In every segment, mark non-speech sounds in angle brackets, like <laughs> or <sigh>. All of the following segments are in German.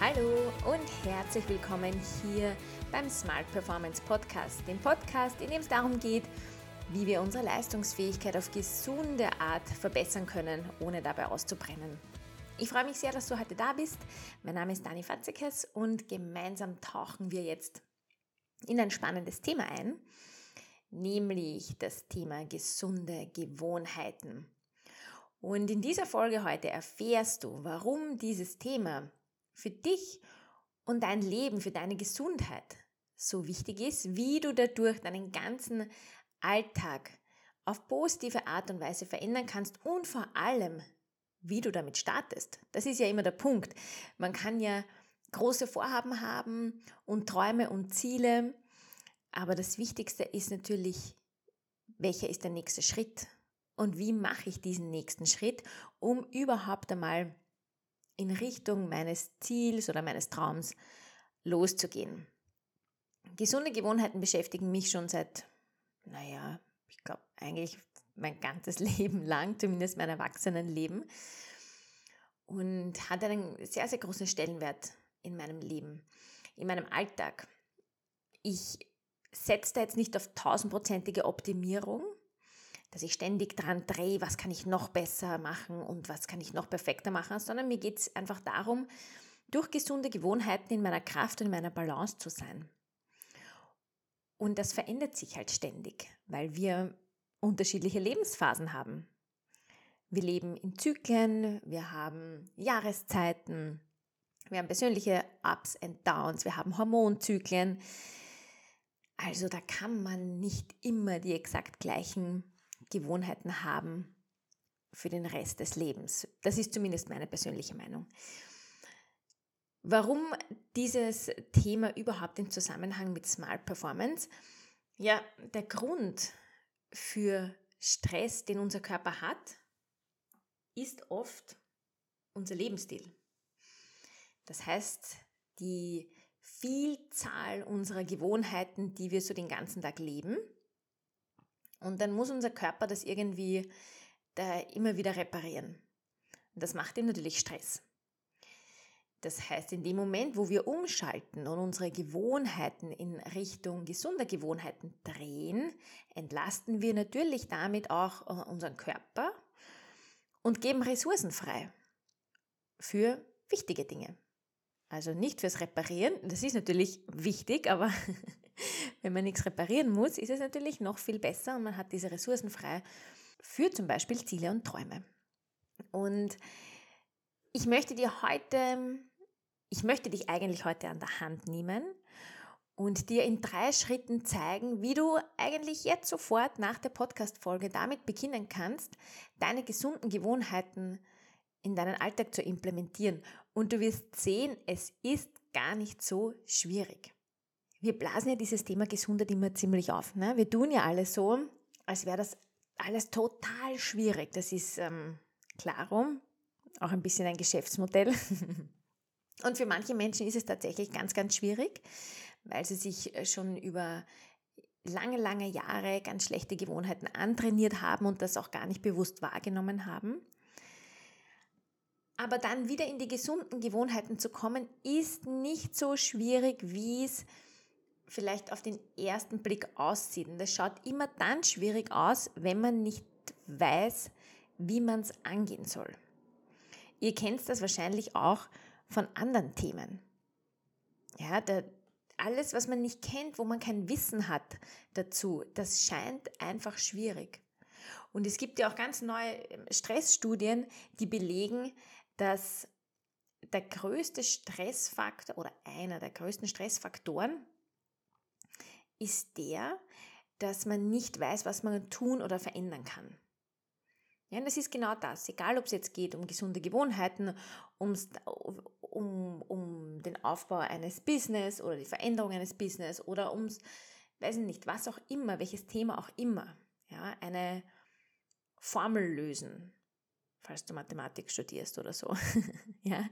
Hallo und herzlich willkommen hier beim Smart Performance Podcast, dem Podcast, in dem es darum geht, wie wir unsere Leistungsfähigkeit auf gesunde Art verbessern können, ohne dabei auszubrennen. Ich freue mich sehr, dass du heute da bist. Mein Name ist Dani Fatzekes und gemeinsam tauchen wir jetzt in ein spannendes Thema ein, nämlich das Thema gesunde Gewohnheiten. Und in dieser Folge heute erfährst du, warum dieses Thema für dich und dein Leben, für deine Gesundheit so wichtig ist, wie du dadurch deinen ganzen Alltag auf positive Art und Weise verändern kannst und vor allem, wie du damit startest. Das ist ja immer der Punkt. Man kann ja große Vorhaben haben und Träume und Ziele, aber das Wichtigste ist natürlich, welcher ist der nächste Schritt und wie mache ich diesen nächsten Schritt, um überhaupt einmal in Richtung meines Ziels oder meines Traums loszugehen. Gesunde Gewohnheiten beschäftigen mich schon seit, naja, ich glaube eigentlich mein ganzes <laughs> Leben lang, zumindest mein Erwachsenenleben. Und hat einen sehr, sehr großen Stellenwert in meinem Leben, in meinem Alltag. Ich setze da jetzt nicht auf tausendprozentige Optimierung, dass ich ständig dran drehe, was kann ich noch besser machen und was kann ich noch perfekter machen, sondern mir geht es einfach darum, durch gesunde Gewohnheiten in meiner Kraft und in meiner Balance zu sein. Und das verändert sich halt ständig, weil wir unterschiedliche Lebensphasen haben. Wir leben in Zyklen, wir haben Jahreszeiten, wir haben persönliche Ups and Downs, wir haben Hormonzyklen. Also da kann man nicht immer die exakt gleichen Gewohnheiten haben für den Rest des Lebens. Das ist zumindest meine persönliche Meinung. Warum dieses Thema überhaupt im Zusammenhang mit Smart Performance? Ja, der Grund für Stress, den unser Körper hat, ist oft unser Lebensstil. Das heißt, die Vielzahl unserer Gewohnheiten, die wir so den ganzen Tag leben, und dann muss unser Körper das irgendwie da immer wieder reparieren. Und das macht ihm natürlich Stress. Das heißt, in dem Moment, wo wir umschalten und unsere Gewohnheiten in Richtung gesunder Gewohnheiten drehen, entlasten wir natürlich damit auch äh, unseren Körper und geben Ressourcen frei für wichtige Dinge. Also nicht fürs Reparieren, das ist natürlich wichtig, aber <laughs> wenn man nichts reparieren muss, ist es natürlich noch viel besser und man hat diese Ressourcen frei für zum Beispiel Ziele und Träume. Und ich möchte dir heute, ich möchte dich eigentlich heute an der Hand nehmen und dir in drei Schritten zeigen, wie du eigentlich jetzt sofort nach der Podcast-Folge damit beginnen kannst, deine gesunden Gewohnheiten in deinen Alltag zu implementieren. Und du wirst sehen, es ist gar nicht so schwierig. Wir blasen ja dieses Thema Gesundheit immer ziemlich auf. Ne? Wir tun ja alles so, als wäre das alles total schwierig. Das ist ähm, klarum, auch ein bisschen ein Geschäftsmodell. <laughs> Und für manche Menschen ist es tatsächlich ganz, ganz schwierig, weil sie sich schon über lange, lange Jahre ganz schlechte Gewohnheiten antrainiert haben und das auch gar nicht bewusst wahrgenommen haben. Aber dann wieder in die gesunden Gewohnheiten zu kommen, ist nicht so schwierig, wie es vielleicht auf den ersten Blick aussieht. Und das schaut immer dann schwierig aus, wenn man nicht weiß, wie man es angehen soll. Ihr kennt das wahrscheinlich auch von anderen Themen. Ja, der, alles, was man nicht kennt, wo man kein Wissen hat dazu, das scheint einfach schwierig. Und es gibt ja auch ganz neue ähm, Stressstudien, die belegen, dass der größte Stressfaktor oder einer der größten Stressfaktoren ist der, dass man nicht weiß, was man tun oder verändern kann. Ja, das ist genau das. Egal, ob es jetzt geht um gesunde Gewohnheiten, ums, um, um den Aufbau eines Business oder die Veränderung eines Business oder ums, weiß ich nicht, was auch immer, welches Thema auch immer. Ja, eine Formel lösen, falls du Mathematik studierst oder so. <laughs> ja,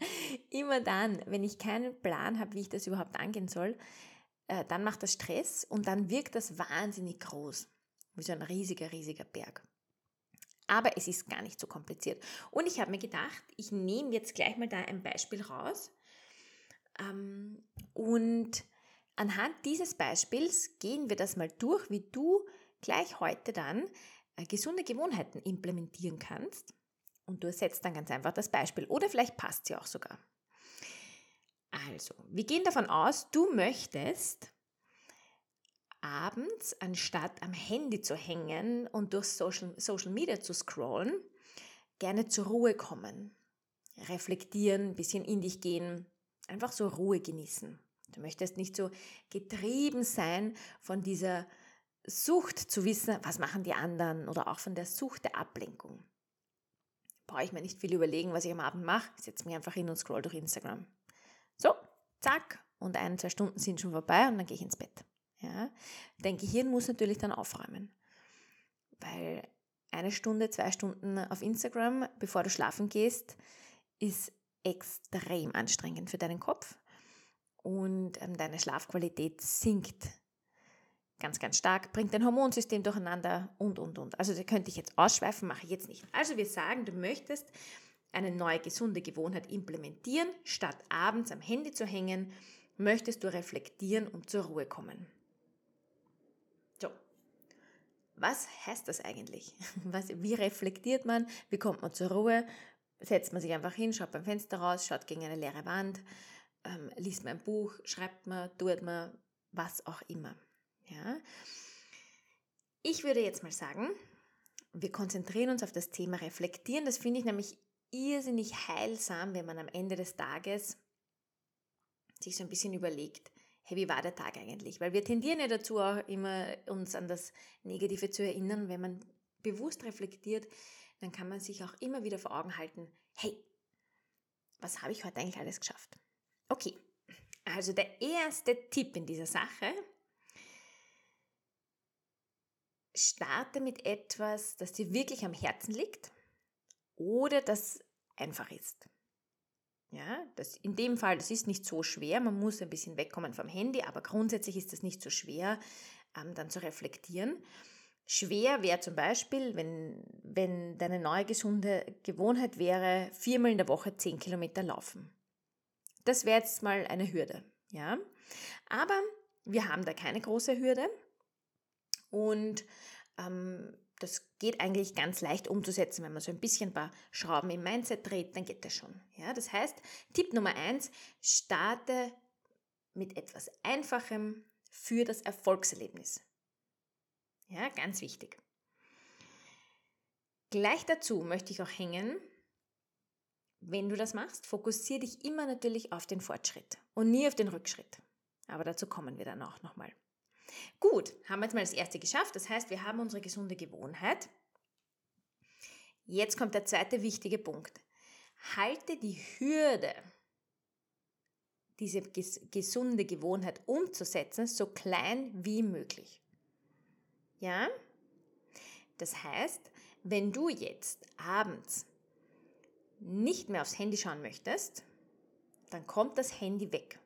immer dann, wenn ich keinen Plan habe, wie ich das überhaupt angehen soll, äh, dann macht das Stress und dann wirkt das wahnsinnig groß, wie so ein riesiger, riesiger Berg. Aber es ist gar nicht so kompliziert. Und ich habe mir gedacht, ich nehme jetzt gleich mal da ein Beispiel raus, Ähm, und anhand dieses Beispiels gehen wir das mal durch, wie du gleich heute dann äh, gesunde Gewohnheiten implementieren kannst. Und du ersetzt dann ganz einfach das Beispiel. Oder vielleicht passt sie auch sogar. Also, wir gehen davon aus, du möchtest abends, anstatt am Handy zu hängen und durch Social, Social Media zu scrollen, gerne zur Ruhe kommen. Reflektieren, ein bisschen in dich gehen, einfach so Ruhe genießen. Du möchtest nicht so getrieben sein von dieser Sucht zu wissen, was machen die anderen oder auch von der Sucht der Ablenkung. Brauche ich mir nicht viel überlegen, was ich am Abend mache. Ich setze mich einfach hin und scroll durch Instagram. So, zack, und ein, zwei Stunden sind schon vorbei und dann gehe ich ins Bett. Ja? Dein Gehirn muss natürlich dann aufräumen, weil eine Stunde, zwei Stunden auf Instagram, bevor du schlafen gehst, ist extrem anstrengend für deinen Kopf und ähm, deine Schlafqualität sinkt ganz, ganz stark, bringt dein Hormonsystem durcheinander und, und, und. Also da könnte ich jetzt ausschweifen, mache ich jetzt nicht. Also wir sagen, du möchtest eine neue gesunde Gewohnheit implementieren, statt abends am Handy zu hängen, möchtest du reflektieren und zur Ruhe kommen. So, was heißt das eigentlich? <laughs> Was, wie reflektiert man? Wie kommt man zur Ruhe? Setzt man sich einfach hin, schaut beim Fenster raus, schaut gegen eine leere Wand, ähm, liest man ein Buch, schreibt man, tut man, was auch immer. Ja? Ich würde jetzt mal sagen, wir konzentrieren uns auf das Thema Reflektieren. Das finde ich nämlich irrsinnig heilsam, wenn man am Ende des Tages sich so ein bisschen überlegt, hey, wie war der Tag eigentlich? Weil wir tendieren ja dazu auch immer, uns an das Negative zu erinnern. Wenn man bewusst reflektiert, dann kann man sich auch immer wieder vor Augen halten, hey, was habe ich heute eigentlich alles geschafft? Okay, also der erste Tipp in dieser Sache, starte mit etwas, das dir wirklich am Herzen liegt oder das einfach ist. Ja, das, in dem Fall, das ist nicht so schwer, man muss ein bisschen wegkommen vom Handy, aber grundsätzlich ist es nicht so schwer, ähm, dann zu reflektieren. Schwer wäre zum Beispiel, wenn, wenn deine neue gesunde Gewohnheit wäre, viermal in der Woche zehn Kilometer laufen. Das wäre jetzt mal eine Hürde. Ja? Aber wir haben da keine große Hürde und ähm, das geht eigentlich ganz leicht umzusetzen, wenn man so ein bisschen ein paar Schrauben im Mindset dreht, dann geht das schon. Ja, das heißt, Tipp Nummer eins, starte mit etwas Einfachem für das Erfolgserlebnis. Ja, ganz wichtig. Gleich dazu möchte ich auch hängen, wenn du das machst, fokussiere dich immer natürlich auf den Fortschritt und nie auf den Rückschritt. Aber dazu kommen wir dann auch nochmal. Gut, haben wir jetzt mal das erste geschafft. Das heißt, wir haben unsere gesunde Gewohnheit. Jetzt kommt der zweite wichtige Punkt. Halte die Hürde, diese gesunde Gewohnheit umzusetzen, so klein wie möglich. Ja? Das heißt, wenn du jetzt abends nicht mehr aufs Handy schauen möchtest, dann kommt das Handy weg.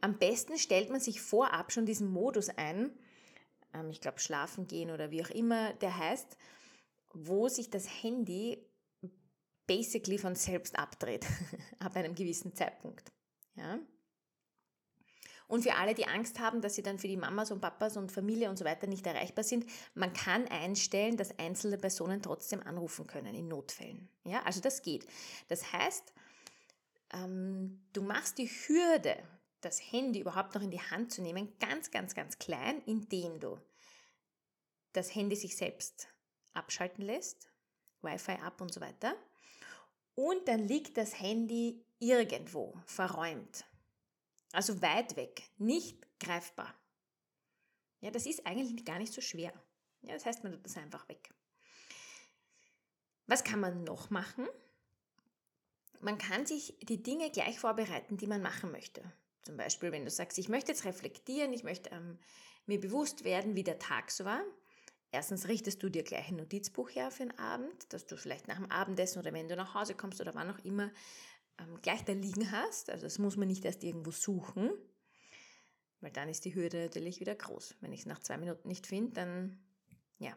Am besten stellt man sich vorab schon diesen Modus ein, ähm, ich glaube schlafen gehen oder wie auch immer der heißt, wo sich das Handy basically von selbst abdreht, <laughs> ab einem gewissen Zeitpunkt. Ja? Und für alle, die Angst haben, dass sie dann für die Mamas und Papas und Familie und so weiter nicht erreichbar sind, man kann einstellen, dass einzelne Personen trotzdem anrufen können in Notfällen. Ja, also das geht. Das heißt, ähm, du machst die Hürde, das Handy überhaupt noch in die Hand zu nehmen, ganz, ganz, ganz klein, indem du das Handy sich selbst abschalten lässt, Wi-Fi ab und so weiter. Und dann liegt das Handy irgendwo verräumt. Also weit weg, nicht greifbar. Ja, das ist eigentlich gar nicht so schwer. Ja, das heißt, man tut das einfach weg. Was kann man noch machen? Man kann sich die Dinge gleich vorbereiten, die man machen möchte. Zum Beispiel, wenn du sagst, ich möchte jetzt reflektieren, ich möchte ähm, mir bewusst werden, wie der Tag so war. Erstens richtest du dir gleich ein Notizbuch her für den Abend, dass du vielleicht nach dem Abendessen oder wenn du nach Hause kommst oder wann auch immer ähm, gleich da liegen hast. Also das muss man nicht erst irgendwo suchen, weil dann ist die Hürde natürlich wieder groß. Wenn ich es nach zwei Minuten nicht finde, dann ja,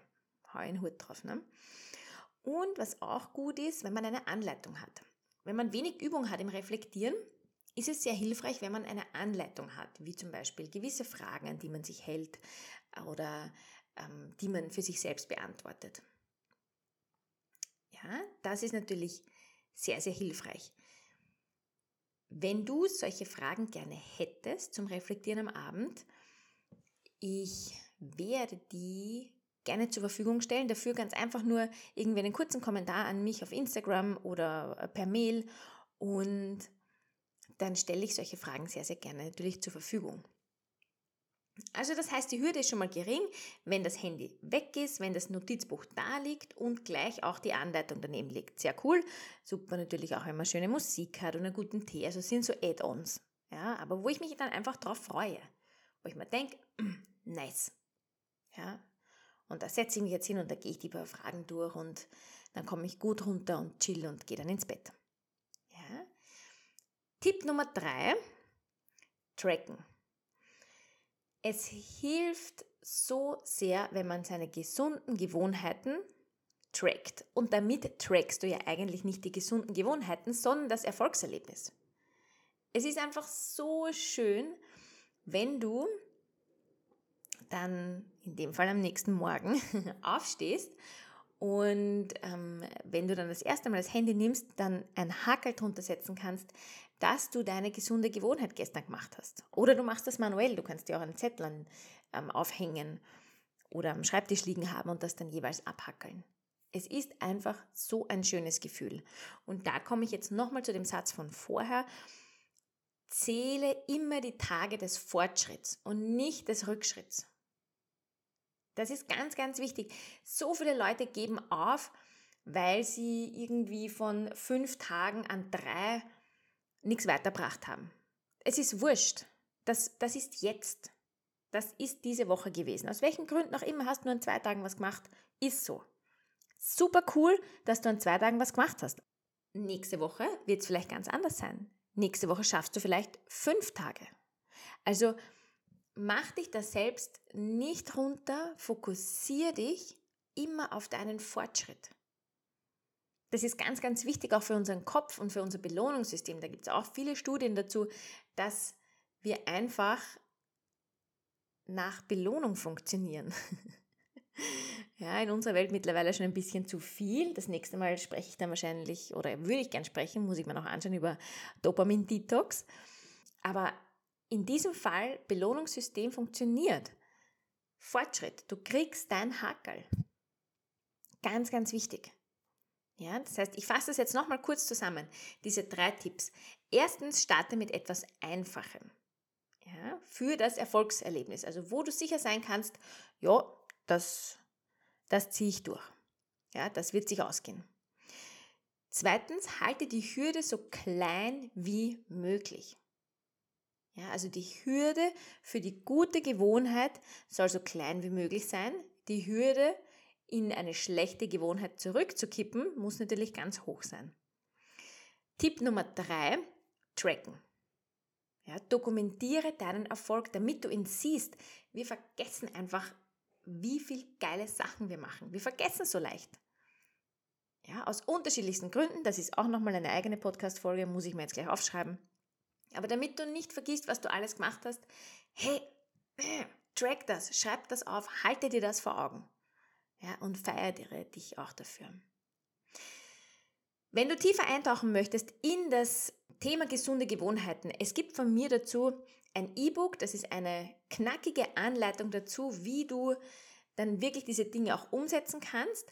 hau einen Hut drauf. Ne? Und was auch gut ist, wenn man eine Anleitung hat. Wenn man wenig Übung hat im Reflektieren, ist es sehr hilfreich, wenn man eine Anleitung hat, wie zum Beispiel gewisse Fragen, an die man sich hält oder ähm, die man für sich selbst beantwortet. Ja, das ist natürlich sehr, sehr hilfreich. Wenn du solche Fragen gerne hättest zum Reflektieren am Abend, ich werde die gerne zur Verfügung stellen. Dafür ganz einfach nur irgendwie einen kurzen Kommentar an mich auf Instagram oder per Mail und dann stelle ich solche Fragen sehr, sehr gerne natürlich zur Verfügung. Also das heißt, die Hürde ist schon mal gering, wenn das Handy weg ist, wenn das Notizbuch da liegt und gleich auch die Anleitung daneben liegt. Sehr cool. Super natürlich auch, wenn man schöne Musik hat und einen guten Tee. Also sind so Add-ons. Ja, aber wo ich mich dann einfach drauf freue. Wo ich mir denke, <clears throat> nice. Ja, und da setze ich mich jetzt hin und da gehe ich die paar Fragen durch und dann komme ich gut runter und chill und gehe dann ins Bett. Tipp Nummer drei, tracken. Es hilft so sehr, wenn man seine gesunden Gewohnheiten trackt. Und damit trackst du ja eigentlich nicht die gesunden Gewohnheiten, sondern das Erfolgserlebnis. Es ist einfach so schön, wenn du dann in dem Fall am nächsten Morgen <laughs> aufstehst und ähm, wenn du dann das erste Mal das Handy nimmst, dann ein Hakel drunter setzen kannst, dass du deine gesunde Gewohnheit gestern gemacht hast. Oder du machst das manuell, du kannst dir auch einen Zettel ähm, aufhängen oder am Schreibtisch liegen haben und das dann jeweils abhackeln. Es ist einfach so ein schönes Gefühl. Und da komme ich jetzt nochmal zu dem Satz von vorher. Zähle immer die Tage des Fortschritts und nicht des Rückschritts. Das ist ganz, ganz wichtig. So viele Leute geben auf, weil sie irgendwie von fünf Tagen an drei nichts weitergebracht haben. Es ist wurscht. Das, das ist jetzt. Das ist diese Woche gewesen. Aus welchen Gründen auch immer hast du nur in zwei Tagen was gemacht. Ist so. Super cool, dass du in zwei Tagen was gemacht hast. Nächste Woche wird es vielleicht ganz anders sein. Nächste Woche schaffst du vielleicht fünf Tage. Also mach dich da selbst nicht runter, fokussiere dich immer auf deinen Fortschritt. Das ist ganz, ganz wichtig auch für unseren Kopf und für unser Belohnungssystem. Da gibt es auch viele Studien dazu, dass wir einfach nach Belohnung funktionieren. <laughs> ja, in unserer Welt mittlerweile schon ein bisschen zu viel. Das nächste Mal spreche ich dann wahrscheinlich, oder würde ich gern sprechen, muss ich mir noch anschauen, über Dopamin-Detox. Aber in diesem Fall, Belohnungssystem funktioniert. Fortschritt, du kriegst dein Hackerl. Ganz, ganz wichtig. Ja, das heißt, ich fasse das jetzt nochmal kurz zusammen, diese drei Tipps. Erstens, starte mit etwas Einfachem. Ja, für das Erfolgserlebnis. Also, wo du sicher sein kannst, ja, das, das ziehe ich durch. Ja, das wird sich ausgehen. Zweitens, halte die Hürde so klein wie möglich. Ja, also die Hürde für die gute Gewohnheit soll so klein wie möglich sein. Die Hürde in eine schlechte Gewohnheit zurückzukippen, muss natürlich ganz hoch sein. Tipp Nummer drei, tracken. Ja, dokumentiere deinen Erfolg, damit du ihn siehst. Wir vergessen einfach, wie viel geile Sachen wir machen. Wir vergessen so leicht. Ja, aus unterschiedlichsten Gründen. Das ist auch nochmal eine eigene Podcast-Folge, muss ich mir jetzt gleich aufschreiben. Aber damit du nicht vergisst, was du alles gemacht hast, hey, track das, schreib das auf, halte dir das vor Augen. Ja, und feiere dich auch dafür. Wenn du tiefer eintauchen möchtest in das Thema gesunde Gewohnheiten, es gibt von mir dazu ein E-Book, das ist eine knackige Anleitung dazu, wie du dann wirklich diese Dinge auch umsetzen kannst.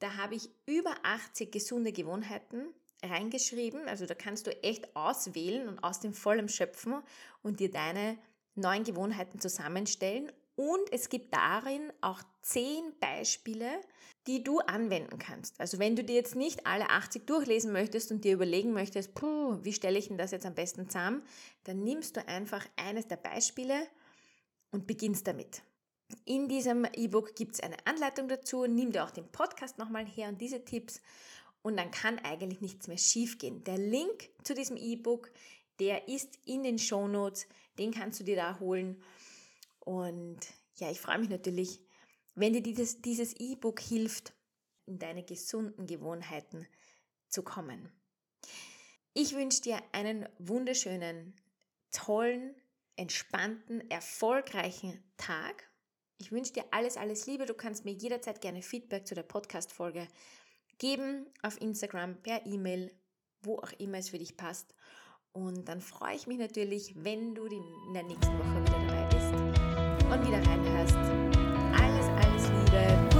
Da habe ich über 80 gesunde Gewohnheiten reingeschrieben. Also da kannst du echt auswählen und aus dem Vollen schöpfen und dir deine neuen Gewohnheiten zusammenstellen und es gibt darin auch zehn Beispiele, die du anwenden kannst. Also wenn du dir jetzt nicht alle 80 durchlesen möchtest und dir überlegen möchtest, puh, wie stelle ich denn das jetzt am besten zusammen, dann nimmst du einfach eines der Beispiele und beginnst damit. In diesem E-Book gibt es eine Anleitung dazu. Nimm dir auch den Podcast nochmal her und diese Tipps und dann kann eigentlich nichts mehr schiefgehen. Der Link zu diesem E-Book, der ist in den Show Notes, den kannst du dir da holen. Und ja, ich freue mich natürlich, wenn dir dieses, dieses E-Book hilft, in deine gesunden Gewohnheiten zu kommen. Ich wünsche dir einen wunderschönen, tollen, entspannten, erfolgreichen Tag. Ich wünsche dir alles, alles Liebe. Du kannst mir jederzeit gerne Feedback zu der Podcast-Folge geben auf Instagram, per E-Mail, wo auch immer es für dich passt. Und dann freue ich mich natürlich, wenn du in der nächsten Woche wieder dabei bist und wieder reinhörst. Alles, alles Liebe.